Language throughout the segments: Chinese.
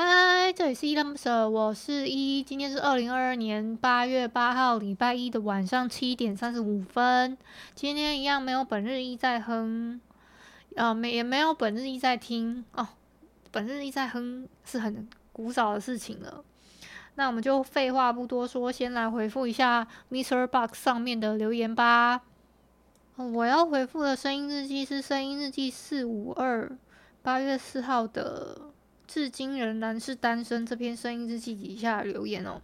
嗨，这里是依依恋不舍，我是一。今天是二零二二年八月八号，礼拜一的晚上七点三十五分。今天一样没有本日一在哼，呃，没也没有本日一在听哦。本日一在哼是很古早的事情了。那我们就废话不多说，先来回复一下 MixerBox 上面的留言吧。我要回复的声音日记是声音日记四五二八月四号的。至今仍然是单身这篇声音日记底下留言哦。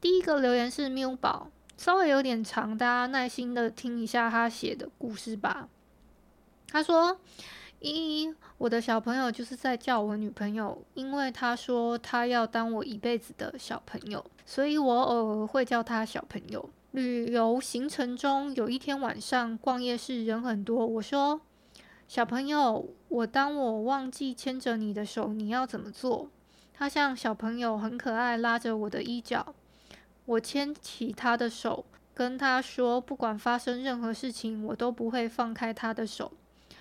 第一个留言是缪宝，稍微有点长，大家耐心的听一下他写的故事吧。他说：“依依，我的小朋友就是在叫我女朋友，因为他说他要当我一辈子的小朋友，所以我偶尔会叫他小朋友。旅游行程中有一天晚上逛夜市，人很多，我说。”小朋友，我当我忘记牵着你的手，你要怎么做？他像小朋友很可爱，拉着我的衣角。我牵起他的手，跟他说，不管发生任何事情，我都不会放开他的手。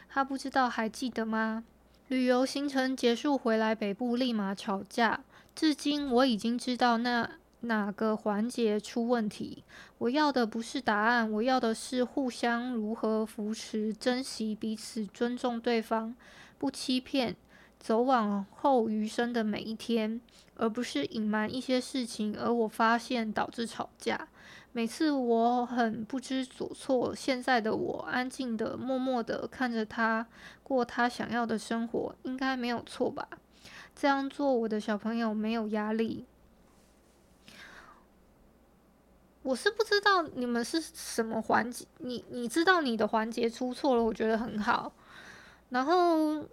他不知道，还记得吗？旅游行程结束回来北部，立马吵架。至今我已经知道那。哪个环节出问题？我要的不是答案，我要的是互相如何扶持、珍惜彼此、尊重对方，不欺骗，走往后余生的每一天，而不是隐瞒一些事情。而我发现导致吵架。每次我很不知所措，现在的我安静的、默默的看着他过他想要的生活，应该没有错吧？这样做，我的小朋友没有压力。我是不知道你们是什么环节，你你知道你的环节出错了，我觉得很好。然后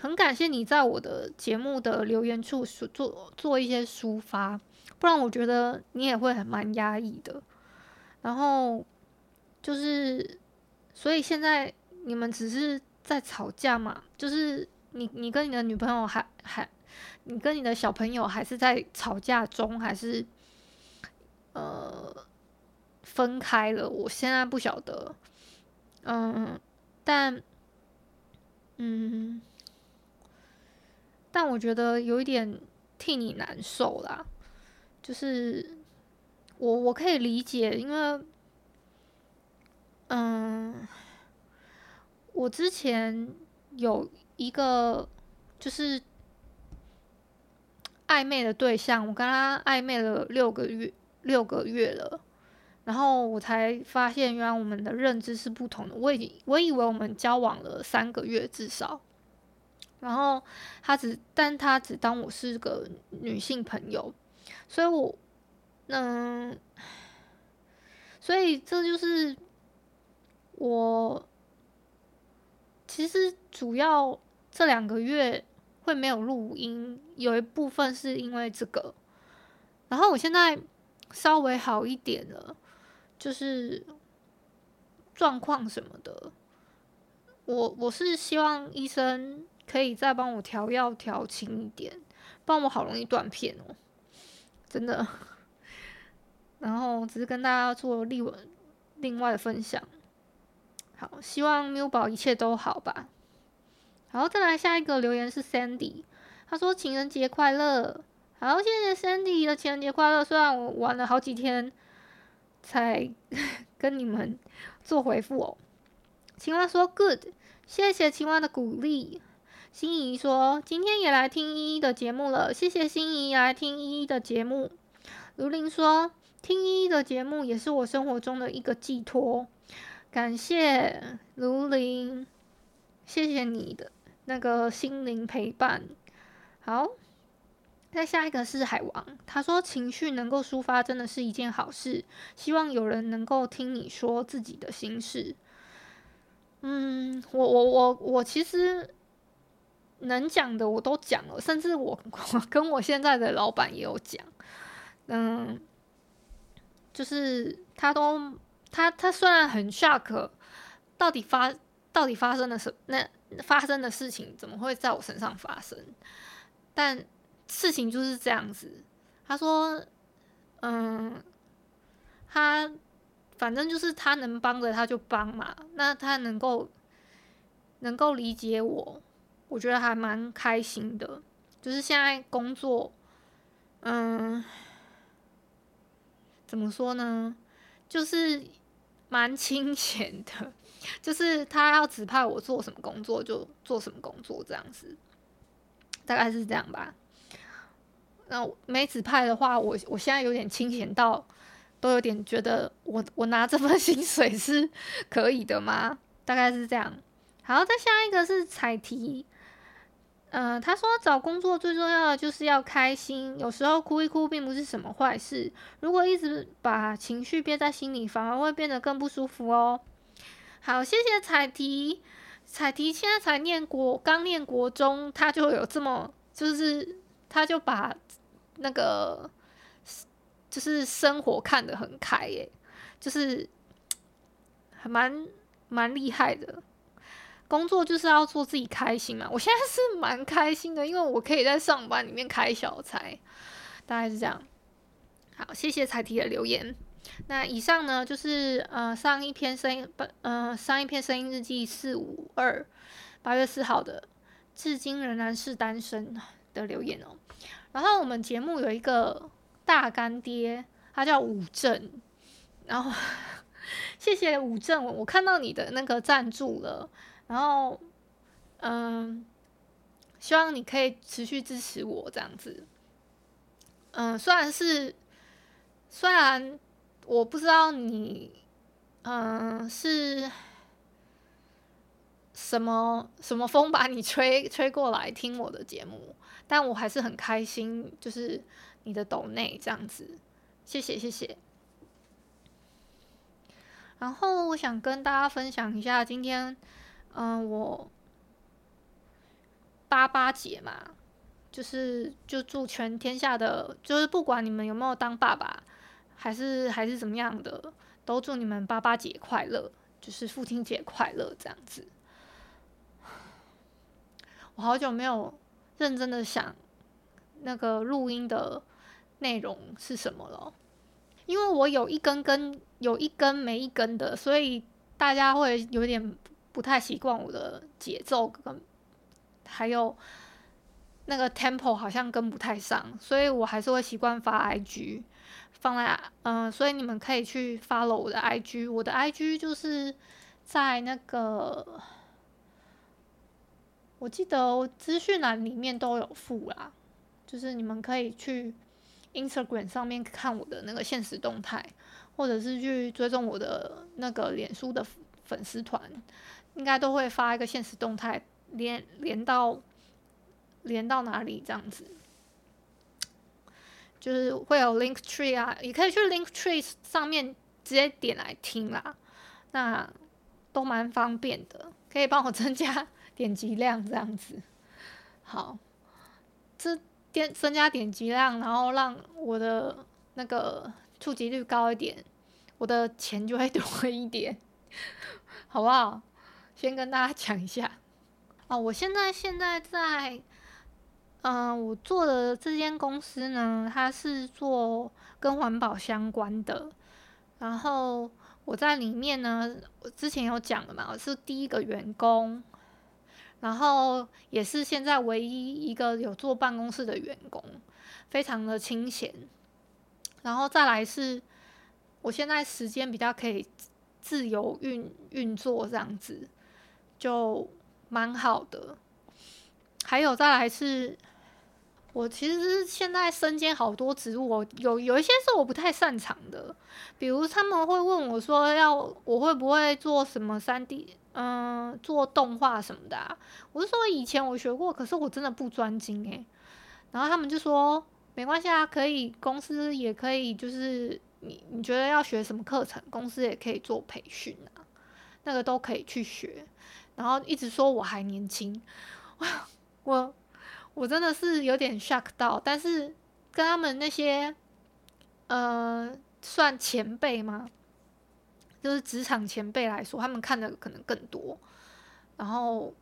很感谢你在我的节目的留言处做做一些抒发，不然我觉得你也会很蛮压抑的。然后就是，所以现在你们只是在吵架嘛？就是你你跟你的女朋友还还，你跟你的小朋友还是在吵架中，还是？呃，分开了，我现在不晓得，嗯，但，嗯，但我觉得有一点替你难受啦，就是我我可以理解，因为，嗯，我之前有一个就是暧昧的对象，我跟他暧昧了六个月。六个月了，然后我才发现，原来我们的认知是不同的。我以我以为我们交往了三个月至少，然后他只，但他只当我是个女性朋友，所以我，嗯，所以这就是我其实主要这两个月会没有录音，有一部分是因为这个，然后我现在。稍微好一点了，就是状况什么的，我我是希望医生可以再帮我调药调轻一点，不然我好容易断片哦，真的。然后只是跟大家做另另外的分享，好，希望缪宝一切都好吧。然后，再来下一个留言是 Sandy，他说情人节快乐。好，谢谢 Sandy 的情人节快乐。虽然我玩了好几天才 跟你们做回复哦。青蛙说 Good，谢谢青蛙的鼓励。心仪说今天也来听依依的节目了，谢谢心仪来听依依的节目。卢林说听依依的节目也是我生活中的一个寄托，感谢卢林，谢谢你的那个心灵陪伴。好。再下一个是海王，他说情绪能够抒发真的是一件好事，希望有人能够听你说自己的心事。嗯，我我我我其实能讲的我都讲了，甚至我 我跟我现在的老板也有讲。嗯，就是他都他他虽然很 shock，到底发到底发生了什那发生的事情怎么会在我身上发生？但事情就是这样子。他说，嗯，他。反正就是他能帮的他就帮嘛，那他能够能够理解我，我觉得还蛮开心的。就是现在工作，嗯，怎么说呢？就是蛮清闲的，就是他要指派我做什么工作就做什么工作这样子，大概是这样吧。那没指派的话，我我现在有点清闲到。都有点觉得我我拿这份 薪水是可以的吗？大概是这样。好，再下一个是彩题。嗯、他说找工作最重要的就是要开心，有时候哭一哭并不是什么坏事。如果一直把情绪憋在心里，反而会变得更不舒服哦。好，谢谢彩题。彩题现在才念国，刚念国中，他就有这么，就是他就把那个。就是生活看得很开耶，就是还蛮蛮厉害的。工作就是要做自己开心嘛，我现在是蛮开心的，因为我可以在上班里面开小差，大概是这样。好，谢谢彩提的留言。那以上呢，就是呃上一篇声音本呃上一篇声音日记四五二八月四号的，至今仍然是单身的留言哦。然后我们节目有一个。大干爹，他叫武正，然后 谢谢武正，我看到你的那个赞助了，然后嗯，希望你可以持续支持我这样子，嗯，虽然是虽然我不知道你嗯是什么什么风把你吹吹过来听我的节目，但我还是很开心，就是。你的抖内这样子，谢谢谢谢。然后我想跟大家分享一下，今天，嗯、我八八节嘛，就是就祝全天下的，就是不管你们有没有当爸爸，还是还是怎么样的，都祝你们八八节快乐，就是父亲节快乐这样子。我好久没有认真的想那个录音的。内容是什么了？因为我有一根根，有一根没一根的，所以大家会有点不太习惯我的节奏跟还有那个 tempo 好像跟不太上，所以我还是会习惯发 IG 放在嗯、所以你们可以去 follow 我的 IG，我的 IG 就是在那个我记得资讯栏里面都有附啦，就是你们可以去。Instagram 上面看我的那个限时动态，或者是去追踪我的那个脸书的粉丝团，应该都会发一个限时动态，连连到连到哪里这样子，就是会有 Link Tree 啊，也可以去 Link Tree 上面直接点来听啦，那都蛮方便的，可以帮我增加 点击量这样子。好，这。点增加点击量，然后让我的那个触及率高一点，我的钱就会多一点，好不好？先跟大家讲一下哦，我现在现在在，嗯、我做的这间公司呢，它是做跟环保相关的，然后我在里面呢，我之前有讲了嘛，我是第一个员工。然后也是现在唯一一个有坐办公室的员工，非常的清闲。然后再来是，我现在时间比较可以自由运运作，这样子就蛮好的。还有再来是，我其实现在身兼好多职务，我有有一些是我不太擅长的，比如他们会问我说，要我会不会做什么三 D，。嗯，做动画什么的啊，我是说以前我学过，可是我真的不专精诶。然后他们就说没关系啊，可以公司也可以，就是你你觉得要学什么课程，公司也可以做培训啊，那个都可以去学。然后一直说我还年轻，哇，我我真的是有点 shock 到，但是跟他们那些呃算前辈吗？就是职场前辈来说，他们看的可能更多，然后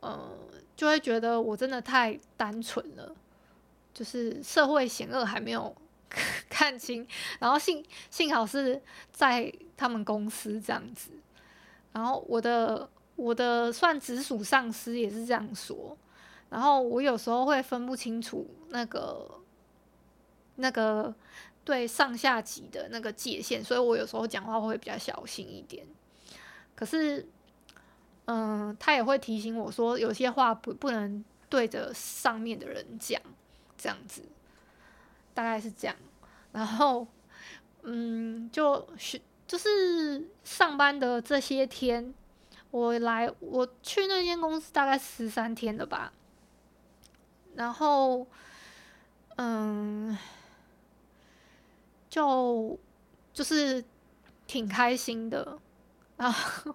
呃就会觉得我真的太单纯了，就是社会险恶还没有 看清，然后幸幸好是在他们公司这样子，然后我的。我的算直属上司也是这样说，然后我有时候会分不清楚那个那个对上下级的那个界限，所以我有时候讲话会比较小心一点。可是，嗯，他也会提醒我说，有些话不不能对着上面的人讲，这样子，大概是这样。然后，嗯，就是就是上班的这些天。我来，我去那间公司大概十三天了吧，然后，嗯，就就是挺开心的，然后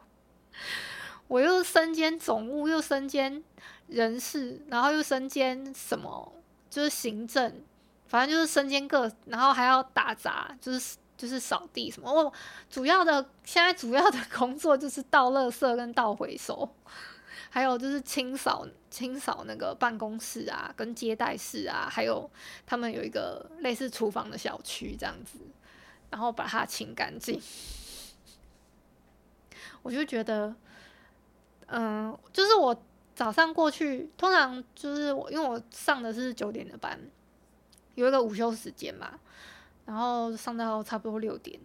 我又身兼总务，又身兼人事，然后又身兼什么，就是行政，反正就是身兼各，然后还要打杂，就是。就是扫地什么，我主要的现在主要的工作就是倒垃圾跟倒回收，还有就是清扫清扫那个办公室啊，跟接待室啊，还有他们有一个类似厨房的小区这样子，然后把它清干净。我就觉得，嗯，就是我早上过去，通常就是我因为我上的是九点的班，有一个午休时间嘛。然后上到差不多六点，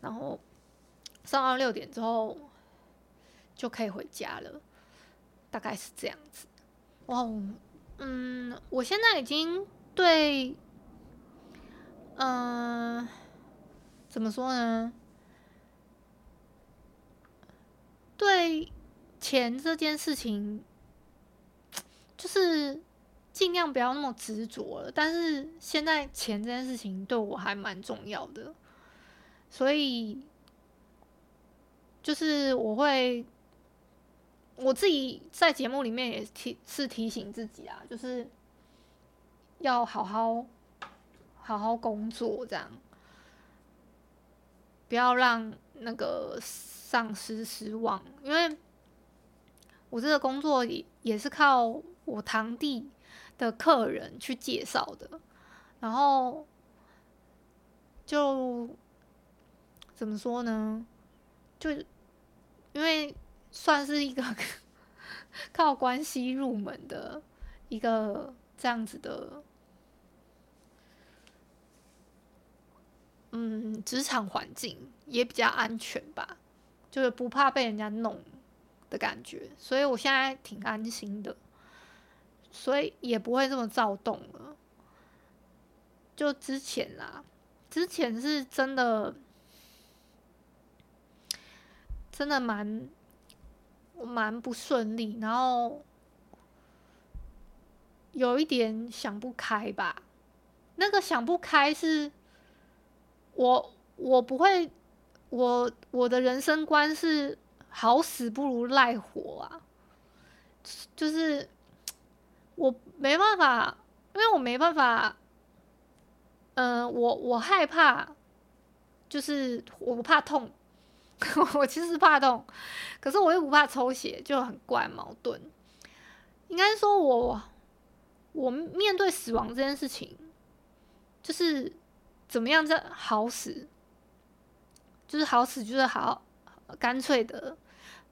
然后上到六点之后就可以回家了，大概是这样子。哇，嗯，我现在已经对，嗯、怎么说呢？对钱这件事情，就是。尽量不要那么执着了，但是现在钱这件事情对我还蛮重要的，所以就是我会我自己在节目里面也提是提醒自己啊，就是要好好好好工作，这样不要让那个上司失望，因为我这个工作也也是靠我堂弟。的客人去介绍的，然后就怎么说呢？就因为算是一个 靠关系入门的一个这样子的，嗯，职场环境也比较安全吧，就是不怕被人家弄的感觉，所以我现在挺安心的。所以也不会这么躁动了。就之前啦，之前是真的，真的蛮蛮不顺利，然后有一点想不开吧。那个想不开是，我我不会，我我的人生观是好死不如赖活啊，就是。我没办法，因为我没办法。嗯、我我害怕，就是我不怕痛。我其实怕痛，可是我又不怕抽血，就很怪矛盾。应该说我我面对死亡这件事情，就是怎么样叫好死，就是好死，就是好干脆的。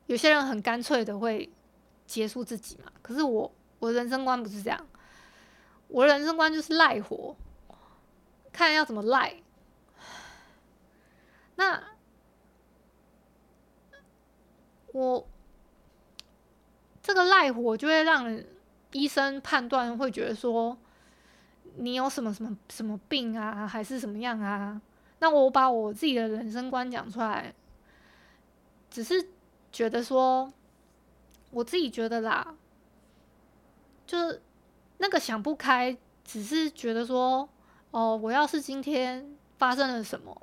有些人很干脆的会结束自己嘛，可是我。我的人生观不是这样，我的人生观就是赖活，看要怎么赖。那我这个赖活就会让医生判断，会觉得说你有什么什么什么病啊，还是什么样啊？那我把我自己的人生观讲出来，只是觉得说，我自己觉得啦。就是那个想不开，只是觉得说，哦，我要是今天发生了什么，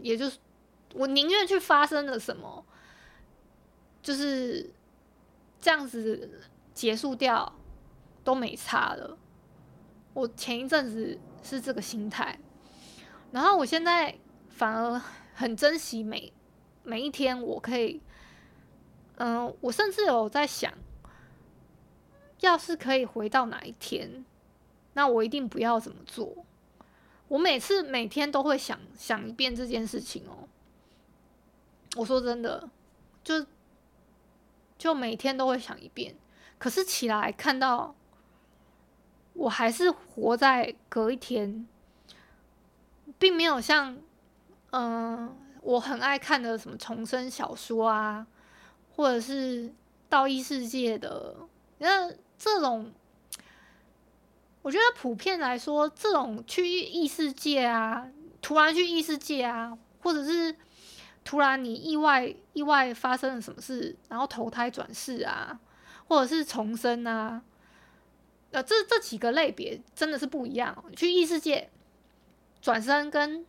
也就是我宁愿去发生了什么，就是这样子结束掉都没差了。我前一阵子是这个心态，然后我现在反而很珍惜每每一天，我可以，嗯、我甚至有在想，要是可以回到哪一天，那我一定不要怎么做。我每次每天都会想想一遍这件事情哦。我说真的，就就每天都会想一遍，可是起来看到。我还是活在隔一天，并没有像，嗯、我很爱看的什么重生小说啊，或者是到异世界的，那这种，我觉得普遍来说，这种去异世界啊，突然去异世界啊，或者是突然你意外意外发生了什么事，然后投胎转世啊，或者是重生啊。呃，这这几个类别真的是不一样哦。去异世界转生跟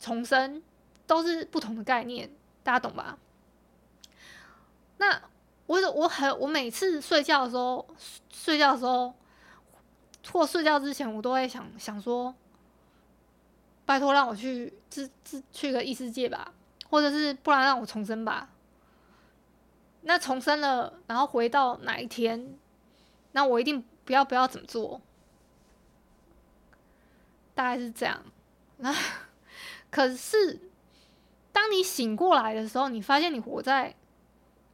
重生都是不同的概念，大家懂吧？那我我很我每次睡觉的时候，睡觉的时候或睡觉之前，我都会想想说，拜托让我去自自去个异世界吧，或者是不然让我重生吧。那重生了，然后回到哪一天，那我一定。不要不要怎么做？大概是这样。那可是，当你醒过来的时候，你发现你活在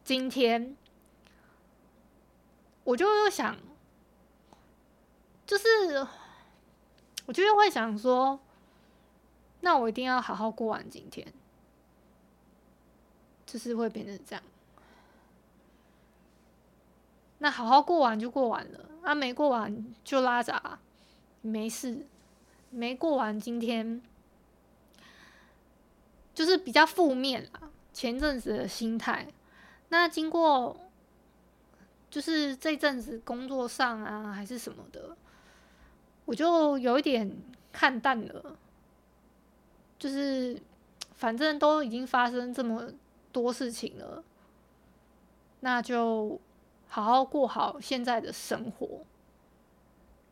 今天，我就会想，就是我就会想说，那我一定要好好过完今天，就是会变成这样。那好好过完就过完了，啊，没过完就拉闸，没事，没过完今天就是比较负面啦。前阵子的心态，那经过就是这阵子工作上啊，还是什么的，我就有一点看淡了。就是反正都已经发生这么多事情了，那就。好好过好现在的生活，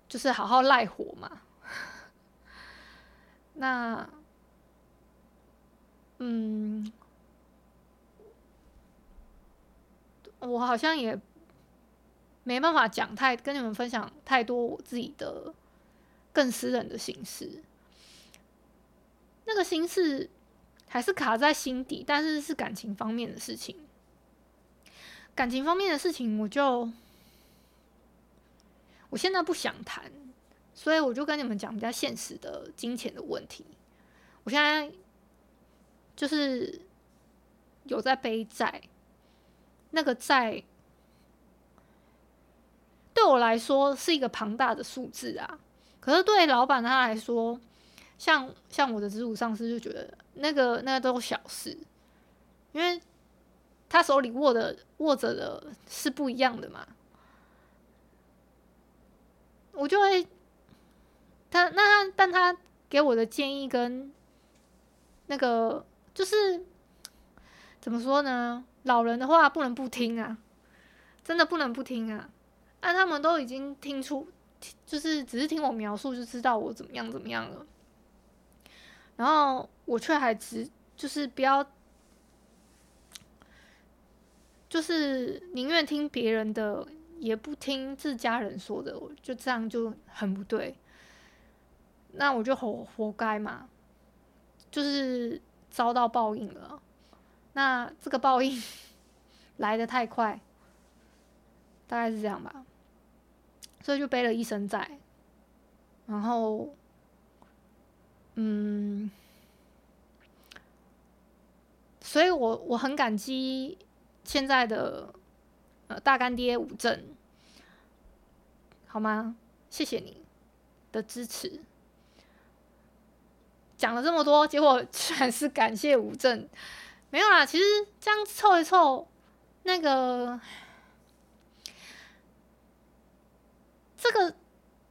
就是好好赖活嘛。那，嗯，我好像也没办法讲太跟你们分享太多我自己的更私人的心事。那个心事还是卡在心底，但是是感情方面的事情。感情方面的事情，我就我现在不想谈，所以我就跟你们讲比较现实的金钱的问题。我现在就是有在背债，那个债对我来说是一个庞大的数字啊。可是对老板他来说，像像我的直属上司就觉得那个那个都小事，因为。他手里握的握着的是不一样的嘛？我就会他那他但他给我的建议跟那个就是怎么说呢？老人的话不能不听啊，真的不能不听啊！但他们都已经听出，就是只是听我描述就知道我怎么样怎么样了，然后我却还只就是不要。就是宁愿听别人的，也不听自家人说的，就这样就很不对。那我就活活该嘛，就是遭到报应了。那这个报应 来的太快，大概是这样吧。所以就背了一身债，然后，嗯，所以我我很感激。现在的呃大干爹吴正，好吗？谢谢你的支持。讲了这么多，结果居然是感谢吴正，没有啦。其实这样凑一凑，那个这个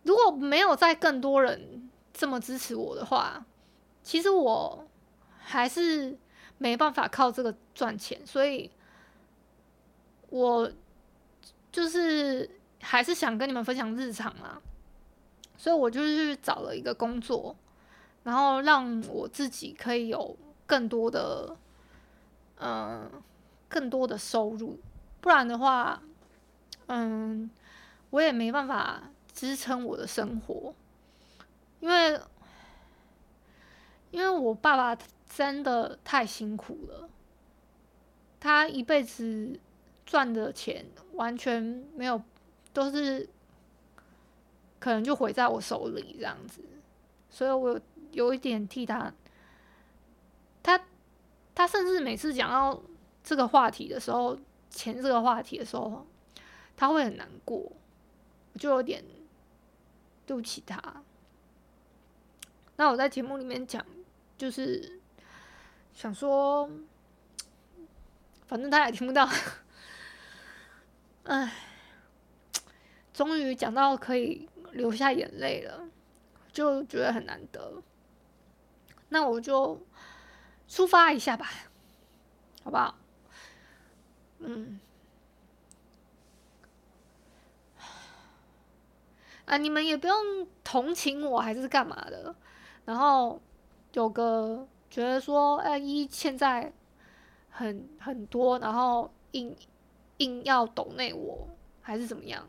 如果没有在更多人这么支持我的话，其实我还是没办法靠这个赚钱，所以我就是还是想跟你们分享日常嘛，所以我就是找了一个工作，然后让我自己可以有更多的，嗯，更多的收入，不然的话，嗯，我也没办法支撑我的生活，因为，因为我爸爸真的太辛苦了，他一辈子赚的钱完全没有，都是可能就毁在我手里这样子，所以我有，一点替他，他他甚至每次讲到这个话题的时候，钱这个话题的时候，他会很难过，我就有点对不起他。那我在节目里面讲。就是想说，反正他也听不到。哎，终于讲到可以流下眼泪了，就觉得很难得。那我就抒发一下吧，好不好？嗯。啊，你们也不用同情我，还是干嘛的？然后。有个觉得说，哎，一现在很很多，然后硬硬要抖内我，还是怎么样？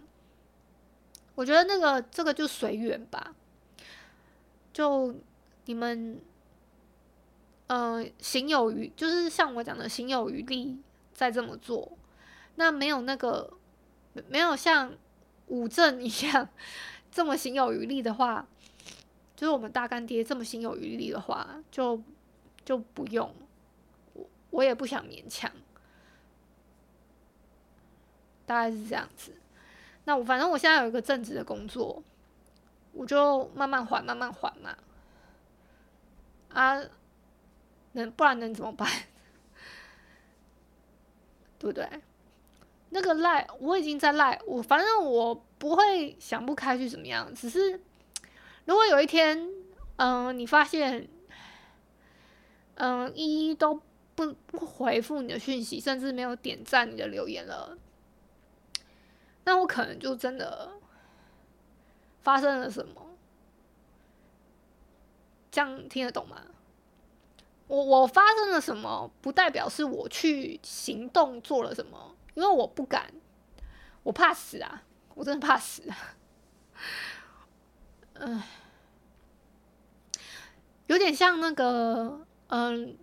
我觉得那个这个就随缘吧。就你们，嗯、行有余，就是像我讲的，行有余力再这么做。那没有那个，没有像五正一样 这么行有余力的话。就是我们大干爹这么心有余力的话，就就不用，我我也不想勉强，大概是这样子。那我反正我现在有一个正职的工作，我就慢慢还，慢慢还嘛。啊，能不然能怎么办？对不对？那个赖我已经在赖我，反正我不会想不开去怎么样，只是。如果有一天，嗯、你发现，嗯、一一都不不回复你的讯息，甚至没有点赞你的留言了，那我可能就真的发生了什么？这样听得懂吗？我我发生了什么，不代表是我去行动做了什么，因为我不敢，我怕死啊，我真的怕死。嗯，有点像那个，嗯，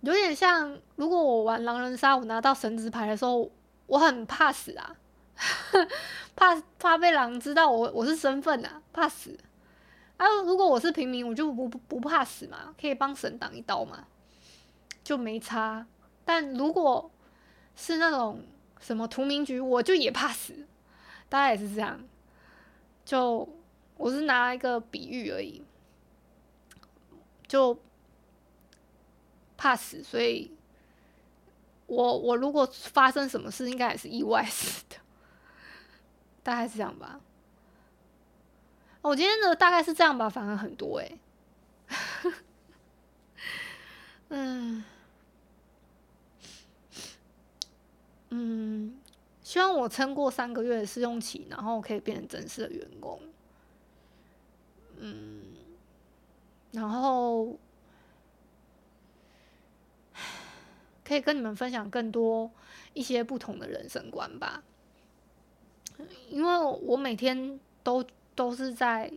有点像。如果我玩狼人杀，我拿到神职牌的时候，我很怕死啊，怕怕被狼知道我我是身份啊，怕死。啊，如果我是平民，我就不不不怕死嘛，可以帮神挡一刀嘛，就没差。但如果是那种什么屠民局，我就也怕死，大概也是这样，就。我是拿一个比喻而已，就怕死，所以我我如果发生什么事，应该也是意外死的，大概是这样吧。我今天的大概是这样吧，反而很多哎、嗯嗯，希望我撑过三个月的试用期，然后可以变成正式的员工。嗯，然后可以跟你们分享更多一些不同的人生观吧，因为我每天都都是在，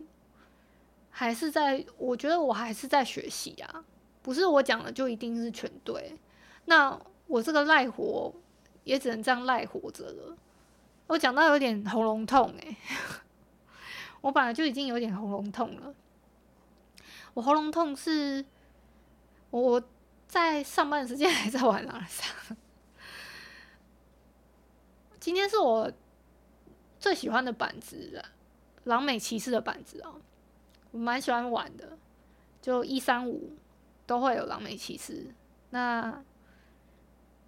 还是在，我觉得我还是在学习啊，不是我讲的就一定是全对，那我这个赖活也只能这样赖活着了，我讲到有点喉咙痛诶、欸。我本来就已经有点喉咙痛了。我喉咙痛是我在上班的时间还在玩狼人杀。今天是我最喜欢的板子了，狼美骑士的板子哦，我蛮喜欢玩的。就一三五都会有狼美骑士，那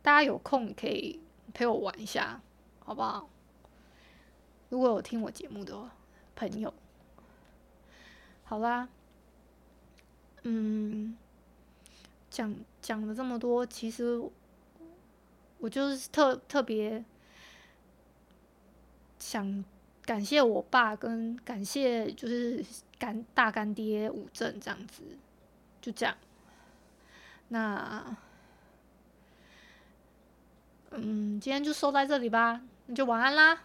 大家有空可以陪我玩一下，好不好？如果有听我节目的话。朋友。好啦，嗯，讲讲了这么多，其实我就是特特别想感谢我爸，跟感谢就是干大干爹吴正这样子，就这样。那，嗯，今天就收在这里吧，那就晚安啦。